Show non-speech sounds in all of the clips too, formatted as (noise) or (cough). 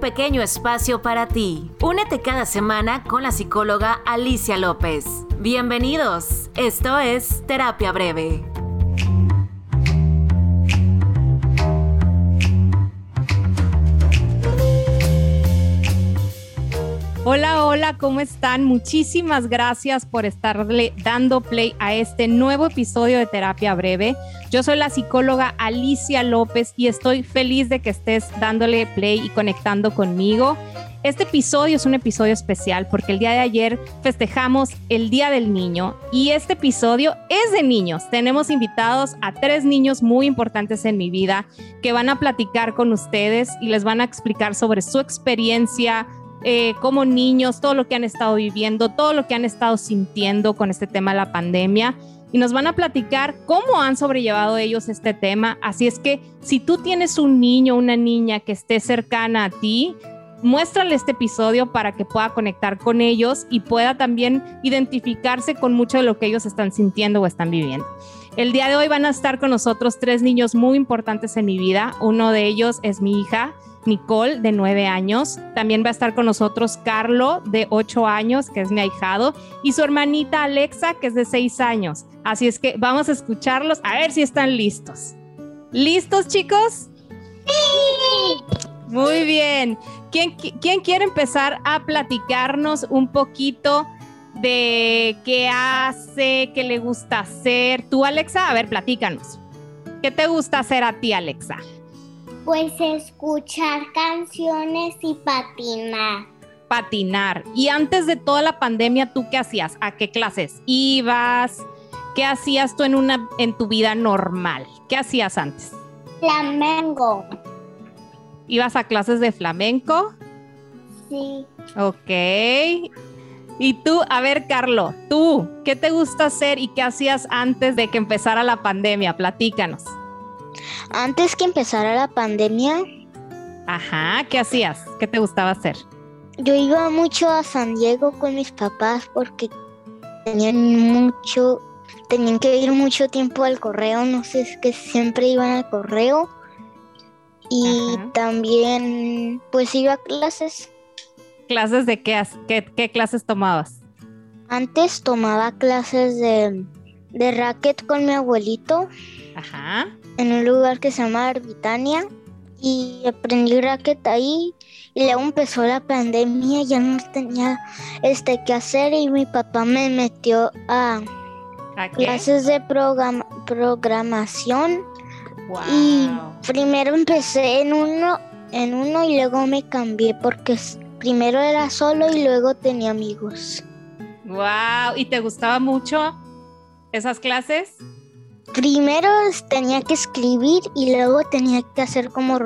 pequeño espacio para ti. Únete cada semana con la psicóloga Alicia López. Bienvenidos, esto es Terapia Breve. Hola, hola, ¿cómo están? Muchísimas gracias por estarle dando play a este nuevo episodio de Terapia Breve. Yo soy la psicóloga Alicia López y estoy feliz de que estés dándole play y conectando conmigo. Este episodio es un episodio especial porque el día de ayer festejamos el Día del Niño y este episodio es de niños. Tenemos invitados a tres niños muy importantes en mi vida que van a platicar con ustedes y les van a explicar sobre su experiencia, eh, como niños, todo lo que han estado viviendo, todo lo que han estado sintiendo con este tema de la pandemia y nos van a platicar cómo han sobrellevado ellos este tema. Así es que si tú tienes un niño o una niña que esté cercana a ti, muéstrale este episodio para que pueda conectar con ellos y pueda también identificarse con mucho de lo que ellos están sintiendo o están viviendo. El día de hoy van a estar con nosotros tres niños muy importantes en mi vida. Uno de ellos es mi hija, Nicole, de nueve años. También va a estar con nosotros Carlo, de ocho años, que es mi ahijado, y su hermanita Alexa, que es de seis años. Así es que vamos a escucharlos a ver si están listos. ¿Listos, chicos? Sí. Muy bien. ¿Quién, ¿Quién, quiere empezar a platicarnos un poquito de qué hace, qué le gusta hacer? Tú, Alexa, a ver, platícanos. ¿Qué te gusta hacer a ti, Alexa? Pues escuchar canciones y patinar. Patinar. Y antes de toda la pandemia, ¿tú qué hacías? ¿A qué clases ibas? ¿Qué hacías tú en una en tu vida normal? ¿Qué hacías antes? Flamenco. ¿Ibas a clases de flamenco? Sí. Ok. Y tú, a ver, Carlo, tú, ¿qué te gusta hacer y qué hacías antes de que empezara la pandemia? Platícanos. Antes que empezara la pandemia. Ajá, ¿qué hacías? ¿Qué te gustaba hacer? Yo iba mucho a San Diego con mis papás porque tenían mucho, tenían que ir mucho tiempo al correo, no sé, es que siempre iban al correo. Y también, pues iba a clases. ¿Clases de qué, qué, qué clases tomabas? Antes tomaba clases de, de racket con mi abuelito. Ajá en un lugar que se llama Arbitania y aprendí racket ahí y luego empezó la pandemia, ya no tenía este que hacer y mi papá me metió a, clases de programación y primero empecé en uno en uno y luego me cambié porque primero era solo y luego tenía amigos. Wow, ¿y te gustaba mucho esas clases? Primero tenía que escribir y luego tenía que hacer como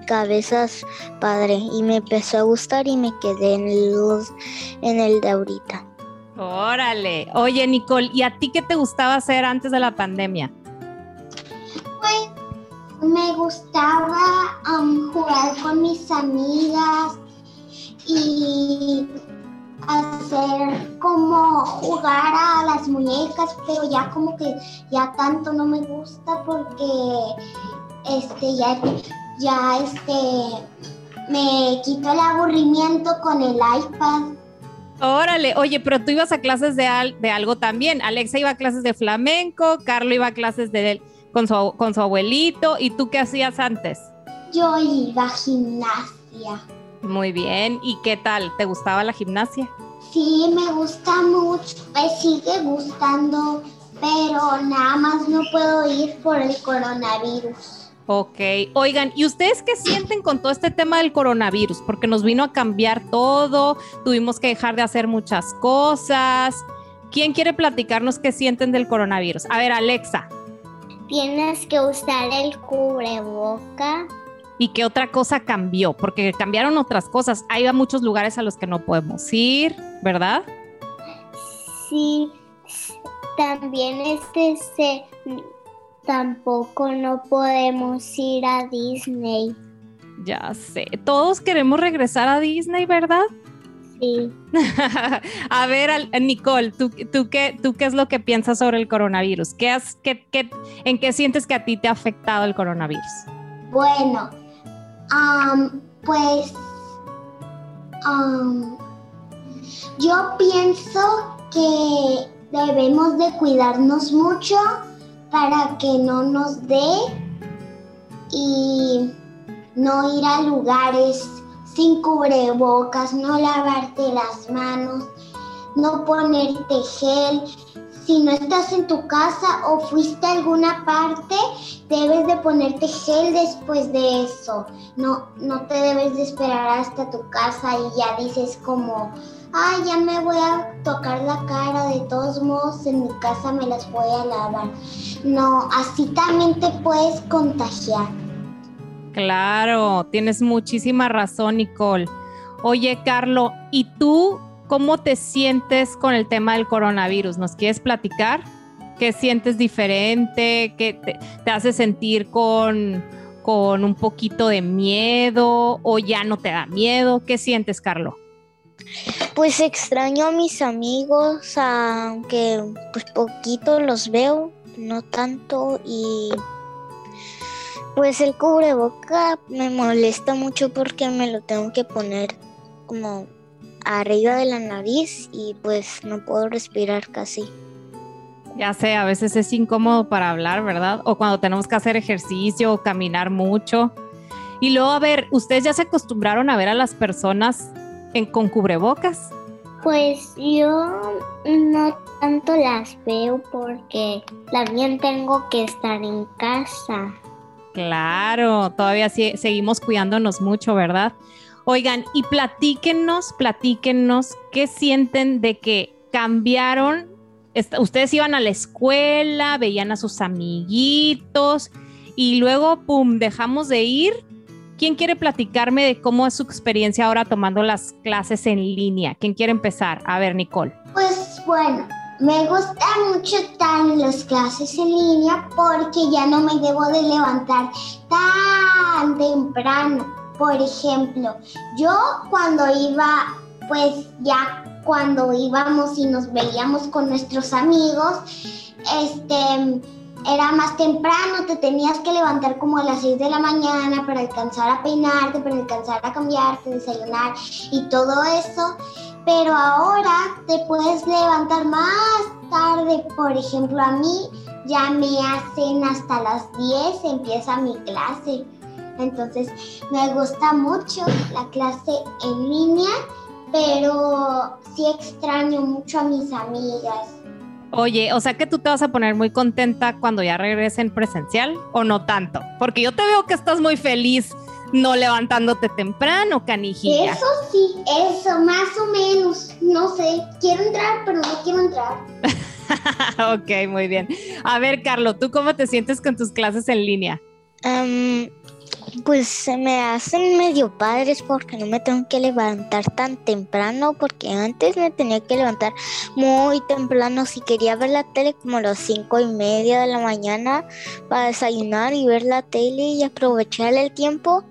cabezas padre y me empezó a gustar y me quedé en el, en el de ahorita. Órale. Oye, Nicole, ¿y a ti qué te gustaba hacer antes de la pandemia? Pues me gustaba um, jugar con mis amigas y hacer como jugar a las muñecas, pero ya como que ya tanto no me gusta porque este ya, ya este me quito el aburrimiento con el iPad. Órale, oye, pero tú ibas a clases de, de algo también. Alexa iba a clases de flamenco, Carlos iba a clases de, con, su, con su abuelito. ¿Y tú qué hacías antes? Yo iba a gimnasia. Muy bien. ¿Y qué tal? ¿Te gustaba la gimnasia? Sí, me gusta mucho. Me sigue gustando, pero nada más no puedo ir por el coronavirus. Ok, oigan, ¿y ustedes qué sienten con todo este tema del coronavirus? Porque nos vino a cambiar todo, tuvimos que dejar de hacer muchas cosas. ¿Quién quiere platicarnos qué sienten del coronavirus? A ver, Alexa. Tienes que usar el cubreboca y qué otra cosa cambió, porque cambiaron otras cosas. Hay muchos lugares a los que no podemos ir, ¿verdad? Sí, también este se tampoco no podemos ir a Disney. Ya sé, todos queremos regresar a Disney, ¿verdad? Sí. (laughs) a ver, Nicole, ¿tú, tú, qué, ¿tú qué es lo que piensas sobre el coronavirus? ¿Qué has, qué, qué, ¿En qué sientes que a ti te ha afectado el coronavirus? Bueno, pues um, yo pienso que debemos de cuidarnos mucho para que no nos dé y no ir a lugares sin cubrebocas, no lavarte las manos, no ponerte gel. Si no estás en tu casa o fuiste a alguna parte, debes de ponerte gel después de eso. No, no te debes de esperar hasta tu casa y ya dices como, ay, ya me voy a tocar la cara, de todos modos en mi casa me las voy a lavar. No, así también te puedes contagiar. Claro, tienes muchísima razón, Nicole. Oye, Carlo, ¿y tú cómo te sientes con el tema del coronavirus? ¿Nos quieres platicar? ¿Qué sientes diferente? ¿Qué te, hace sentir con, con un poquito de miedo o ya no te da miedo? ¿Qué sientes, Carlo? Pues extraño a mis amigos, aunque pues poquito los veo, no tanto y pues el cubreboca me molesta mucho porque me lo tengo que poner como arriba de la nariz y pues no puedo respirar casi. Ya sé, a veces es incómodo para hablar, ¿verdad? O cuando tenemos que hacer ejercicio o caminar mucho. Y luego, a ver, ¿ustedes ya se acostumbraron a ver a las personas en, con cubrebocas? Pues yo no tanto las veo porque también tengo que estar en casa. Claro, todavía seguimos cuidándonos mucho, ¿verdad? Oigan, y platíquenos, platíquenos qué sienten de que cambiaron. Ustedes iban a la escuela, veían a sus amiguitos y luego, ¡pum!, dejamos de ir. ¿Quién quiere platicarme de cómo es su experiencia ahora tomando las clases en línea? ¿Quién quiere empezar? A ver, Nicole. Pues bueno, me gusta mucho estar en las clases en línea porque ya no me debo de levantar tan temprano. Por ejemplo, yo cuando iba, pues ya cuando íbamos y nos veíamos con nuestros amigos, este, era más temprano, te tenías que levantar como a las 6 de la mañana para alcanzar a peinarte, para alcanzar a cambiarte, desayunar y todo eso pero ahora te puedes levantar más tarde. Por ejemplo, a mí ya me hacen hasta las 10, empieza mi clase. Entonces me gusta mucho la clase en línea, pero sí extraño mucho a mis amigas. Oye, o sea que tú te vas a poner muy contenta cuando ya regresen presencial o no tanto, porque yo te veo que estás muy feliz no levantándote temprano, canijilla. Eso sí, eso, más o menos. No sé, quiero entrar, pero no quiero entrar. (laughs) ok, muy bien. A ver, Carlos, ¿tú cómo te sientes con tus clases en línea? Pues se me hacen medio padres porque no me tengo que levantar tan temprano porque antes me tenía que levantar muy temprano. Si quería ver la tele como a las cinco y media de la mañana para desayunar y ver la tele y aprovechar el tiempo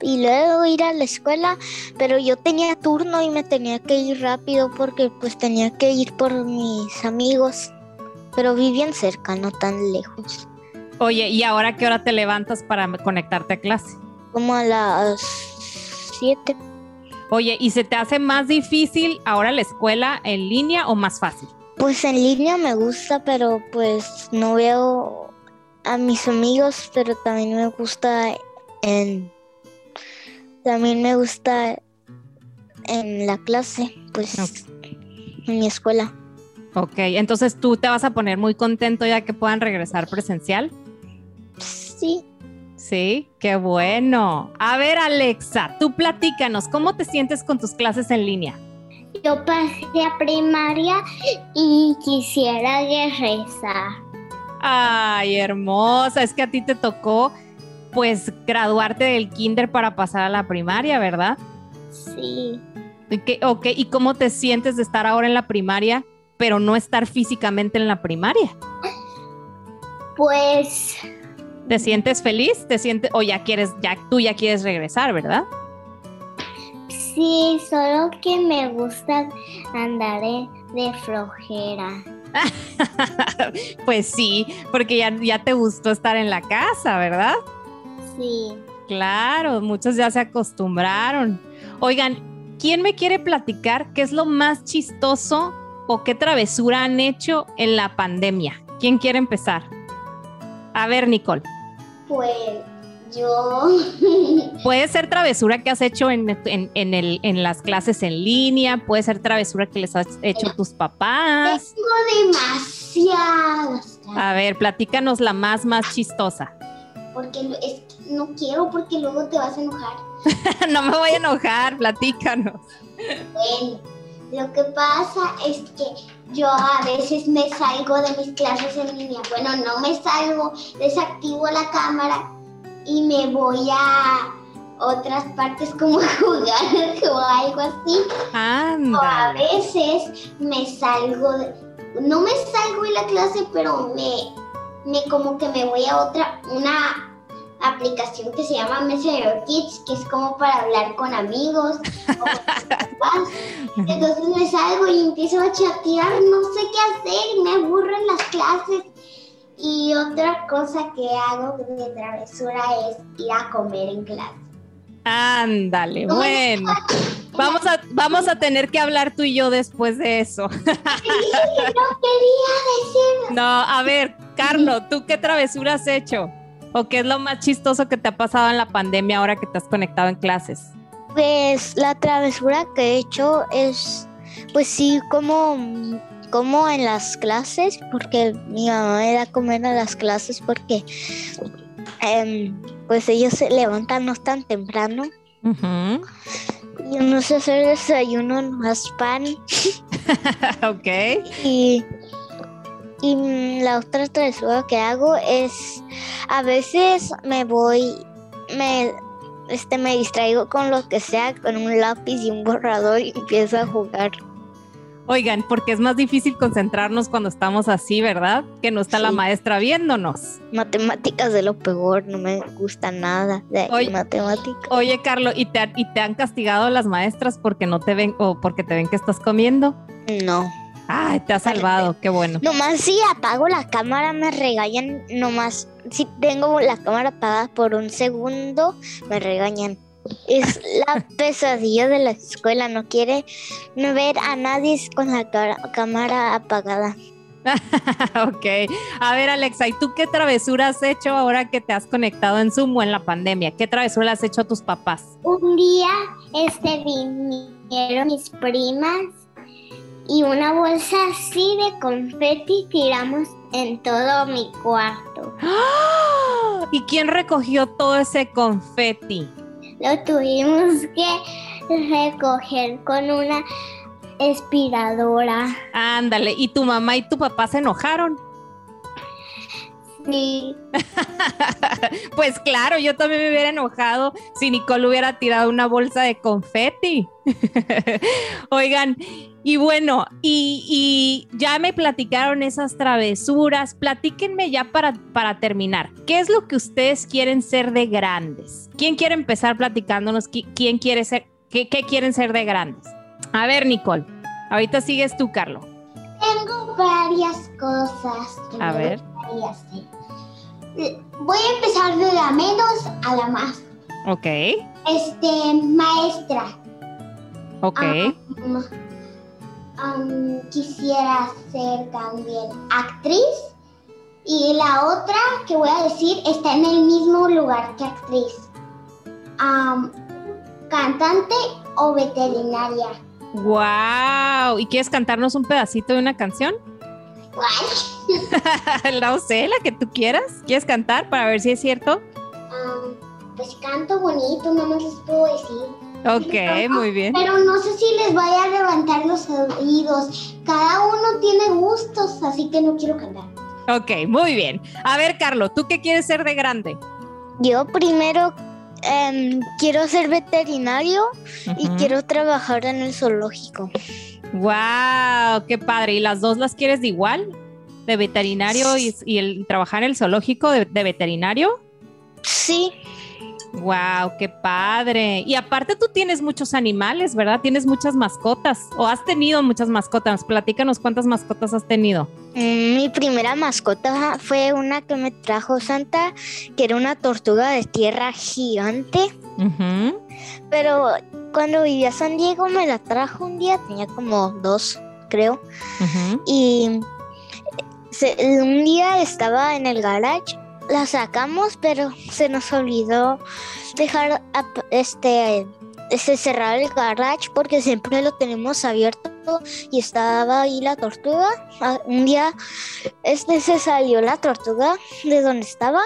y luego ir a la escuela, pero yo tenía turno y me tenía que ir rápido porque pues tenía que ir por mis amigos, pero vivían cerca, no tan lejos. Oye, ¿y ahora qué hora te levantas para conectarte a clase? Como a las 7. Oye, ¿y se te hace más difícil ahora la escuela en línea o más fácil? Pues en línea me gusta, pero pues no veo a mis amigos, pero también me gusta en también me gusta en la clase, pues en mi escuela. Ok, entonces tú te vas a poner muy contento ya que puedan regresar presencial. Sí. Sí, qué bueno. A ver, Alexa, tú platícanos, ¿cómo te sientes con tus clases en línea? Yo pasé a primaria y quisiera rezar. Ay, hermosa, es que a ti te tocó pues graduarte del kinder para pasar a la primaria, ¿verdad? Sí. ok, ¿y cómo te sientes de estar ahora en la primaria, pero no estar físicamente en la primaria? Pues... ¿Te sientes feliz? ¿Te sientes, o ya quieres, ya tú ya quieres regresar, ¿verdad? Sí, solo que me gusta andar de flojera. (laughs) pues sí, porque ya, ya te gustó estar en la casa, ¿verdad? Sí. Claro, muchos ya se acostumbraron. Oigan, ¿quién me quiere platicar qué es lo más chistoso o qué travesura han hecho en la pandemia? ¿Quién quiere empezar? A ver, Nicole. Pues yo. (laughs) Puede ser travesura que has hecho en, en- en el- en las clases en línea, puede ser travesura que les has hecho tus papás. Tengo demasiadas. A ver, platícanos la más, más chistosa. Porque es que no quiero porque luego te vas a enojar. (laughs) no me voy a enojar, platícanos. Bueno, lo que pasa es que yo a veces me salgo de mis clases en línea. Bueno, no me salgo, desactivo la cámara y me voy a otras partes como (laughs) jugar o algo así. O a veces me salgo, de- no me salgo de la clase, pero me, me como que me voy a otra, una aplicación que se llama Messenger Kids, que es como para hablar con amigos o (laughs) con papás. Entonces me salgo y empiezo a chatear, no sé qué hacer, me aburro en las clases. Y otra cosa que hago de travesura es ir a comer en clase. Ándale, bueno. Vamos a, vamos a tener que hablar tú y yo después de eso. (laughs) No quería decir. No, a ver, Carlos, ¿tú qué travesura has hecho? ¿O qué es lo más chistoso que te ha pasado en la pandemia ahora que te has conectado en clases? Pues la travesura que he hecho es, pues sí, como, como en las clases, porque mi mamá me da a comer a las clases porque em, pues ellos se levantan no tan temprano Ujú, y no sé hacer desayuno más pan (laughs) ok. y, y mm, la otra travesura que hago es a veces me voy, me este me distraigo con lo que sea, con un lápiz y un borrador y empiezo a jugar. Oigan, porque es más difícil concentrarnos cuando estamos así, ¿verdad? Que no está la maestra viéndonos. Matemáticas de lo peor, no me gusta nada de Oye. matemáticas. Oye, Carlos, ¿y te, ¿y te han castigado las maestras porque no te ven o porque te ven que estás comiendo? No. Ay, te ha salvado, qué bueno. Nomás si apago la cámara me regañan, nomás si tengo la cámara apagada por un segundo me regañan. Es la (laughs) pesadilla de la escuela, no quiere no ver a nadie con la cámara apagada. (laughs) ok. A ver, Alexa, ¿y tú qué travesura has hecho ahora que te has conectado en Zoom o en la pandemia? ¿Qué travesura le has hecho a tus papás? Un día este vinieron mis primas y una bolsa así de confeti tiramos en todo mi cuarto. ¡Ah! ¿Y quién recogió todo ese confeti? Lo tuvimos que recoger con una aspiradora. Ándale, ¿y tu mamá y tu papá se enojaron? Sí, (laughs) Pues claro, yo también me hubiera enojado si Nicole hubiera tirado una bolsa de confeti. (laughs) Oigan, y bueno, y, y ya me platicaron esas travesuras. Platíquenme ya para, para terminar. ¿Qué es lo que ustedes quieren ser de grandes? ¿Quién quiere empezar platicándonos? qui- ¿Quién quiere ser? ¿Qué, qué quieren ser de grandes? A ver, Nicole. Ahorita sigues tú, Carlos. Tengo varias cosas que A me ver. Eh, Voy a empezar de la menos a la más. Ok, Este, maestra. ok. Um, um, quisiera ser también actriz. Y la otra que voy a decir está en el mismo lugar que actriz. Um, cantante o veterinaria. Wow. ¿Y quieres cantarnos un pedacito de una canción? ¿Cuál? (laughs) no sé, la que tú quieras. ¿Quieres cantar para ver si es cierto? Um, pues canto bonito, no más les puedo decir. Ok, muy bien. Pero no sé si les vaya a levantar los oídos. Cada uno tiene gustos, así que no quiero cantar. Ok, muy bien. A ver, Carlos, ¿tú qué quieres ser de Yo primero em, quiero ser veterinario y quiero trabajar en el zoológico. Wow, qué padre. ¿Y las dos las quieres de igual? ¿De veterinario y, y el trabajar en el zoológico de, de veterinario? Sí, Wow, qué padre. Y aparte tú tienes muchos animales, ¿verdad? Tienes muchas mascotas o has tenido muchas mascotas. Platícanos cuántas mascotas has tenido. Mm, Mi primera mascota fue una que me trajo Santa, que era una tortuga de tierra gigante. Pero cuando vivía San Diego me la trajo un día, tenía como dos, creo. Y un día estaba en el garage, la sacamos, pero se nos olvidó dejar este, este cerrar el garage porque siempre lo tenemos abierto y estaba ahí la tortuga. Ah, Un día este se salió la tortuga de donde estaba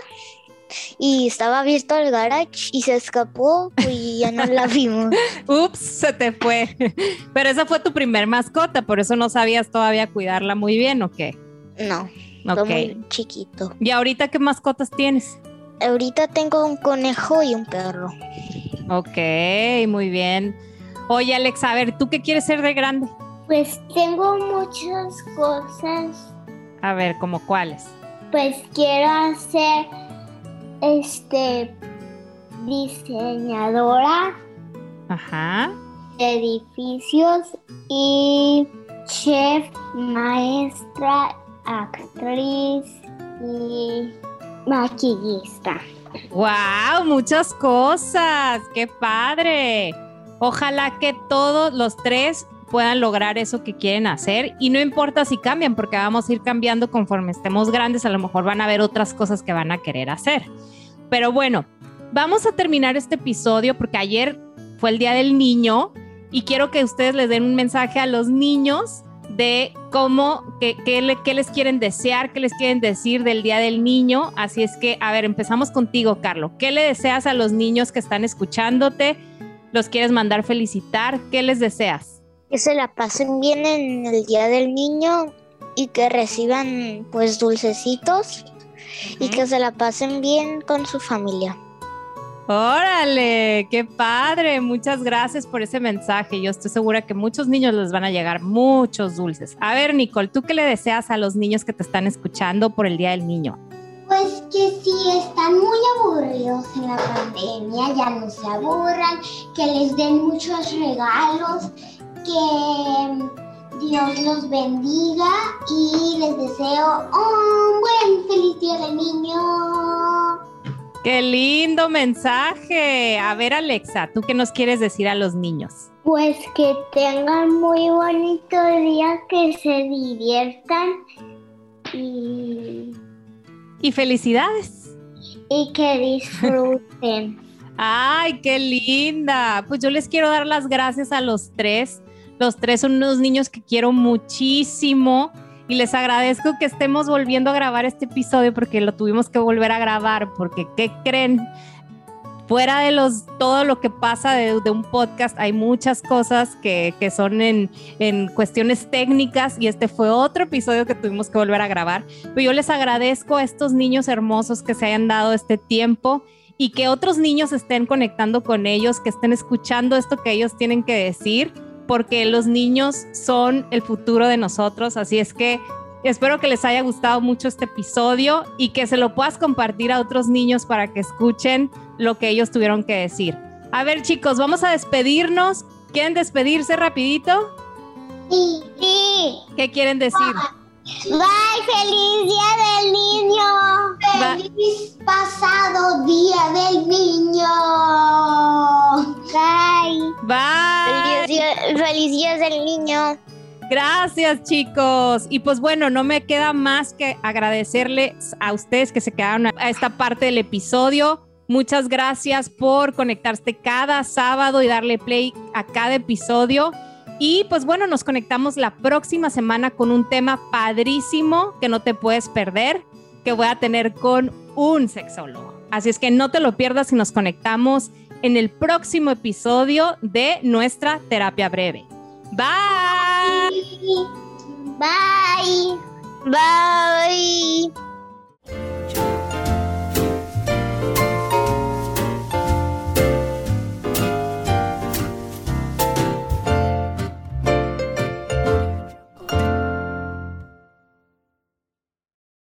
y estaba abierto el garage y se escapó y ya no la vimos. (laughs) Ups, se te fue. (laughs) Pero esa fue tu primer mascota, por eso no sabías todavía cuidarla muy bien, ¿o qué? No, Ok. muy chiquito. ¿Y ahorita qué mascotas tienes? Ahorita tengo un conejo y un perro. Ok, muy bien. Oye, Alex, a ver, ¿tú qué quieres ser de grande? Pues tengo muchas cosas. A ver, ¿como cuáles? Pues quiero hacer este diseñadora Ajá. de edificios y chef, maestra, actriz y maquillista. ¡Wow! Muchas cosas. ¡Qué padre! Ojalá que todos los tres puedan lograr eso que quieren hacer y no importa si cambian porque vamos a ir cambiando conforme estemos grandes, a lo mejor van a haber otras cosas que van a querer hacer. Pero bueno, vamos a terminar este episodio porque ayer fue el Día del Niño y quiero que ustedes les den un mensaje a los niños de cómo, qué, qué le- qué les quieren desear, qué les quieren decir del Día del Niño. Así es que, a ver, empezamos contigo, Carlos. ¿Qué le deseas a los niños que están escuchándote? ¿Los quieres mandar felicitar? ¿Qué les deseas? Que se la pasen bien en el Día del Niño y que reciban pues dulcecitos y que se la pasen bien con su familia. Órale, qué padre. Muchas gracias por ese mensaje. Yo estoy segura que muchos niños les van a llegar muchos dulces. A ver, Nicole, ¿tú qué le deseas a los niños que te están escuchando por el Día del Niño? Pues que si están muy aburridos en la pandemia, ya no se aburran, que les den muchos regalos, que Dios los bendiga y les deseo un buen feliz día del niño. Qué lindo mensaje. A ver, Alexa, ¿tú qué nos quieres decir a los niños? Pues que tengan muy bonito día, que se diviertan y, Y felicidades. y que disfruten. (laughs) Ay, qué linda. Pues yo les quiero dar las gracias a los tres. Los tres son unos niños que quiero muchísimo y les agradezco que estemos volviendo a grabar este episodio porque lo tuvimos que volver a grabar porque ¿qué creen? Fuera de los todo lo que pasa de, un podcast, hay muchas cosas que, que son en, en cuestiones técnicas y este fue otro episodio que tuvimos que volver a grabar. Pero yo les agradezco a estos niños hermosos que se hayan dado este tiempo y que otros niños estén conectando con ellos, que estén escuchando esto que ellos tienen que decir, porque los niños son el futuro de nosotros. Así es que espero que les haya gustado mucho este episodio y que se lo puedas compartir a otros niños para que escuchen lo que ellos tuvieron que decir. A ver chicos, vamos a despedirnos. ¿Quieren despedirse rapidito? Sí. Sí. ¿Qué quieren decir? Bye, feliz día del niño. Feliz pasado día del niño. Bye. Bye. Feliz día, feliz día del niño. Gracias chicos. Y pues bueno, no me queda más que agradecerles a ustedes que se quedaron a esta parte del episodio. Muchas gracias por conectarse cada sábado y darle play a cada episodio. Y pues bueno, nos conectamos la próxima semana con un tema padrísimo que no te puedes perder, que voy a tener con un sexólogo. Así es que no te lo pierdas y nos conectamos en el próximo episodio de nuestra terapia breve. Bye. Bye. Bye.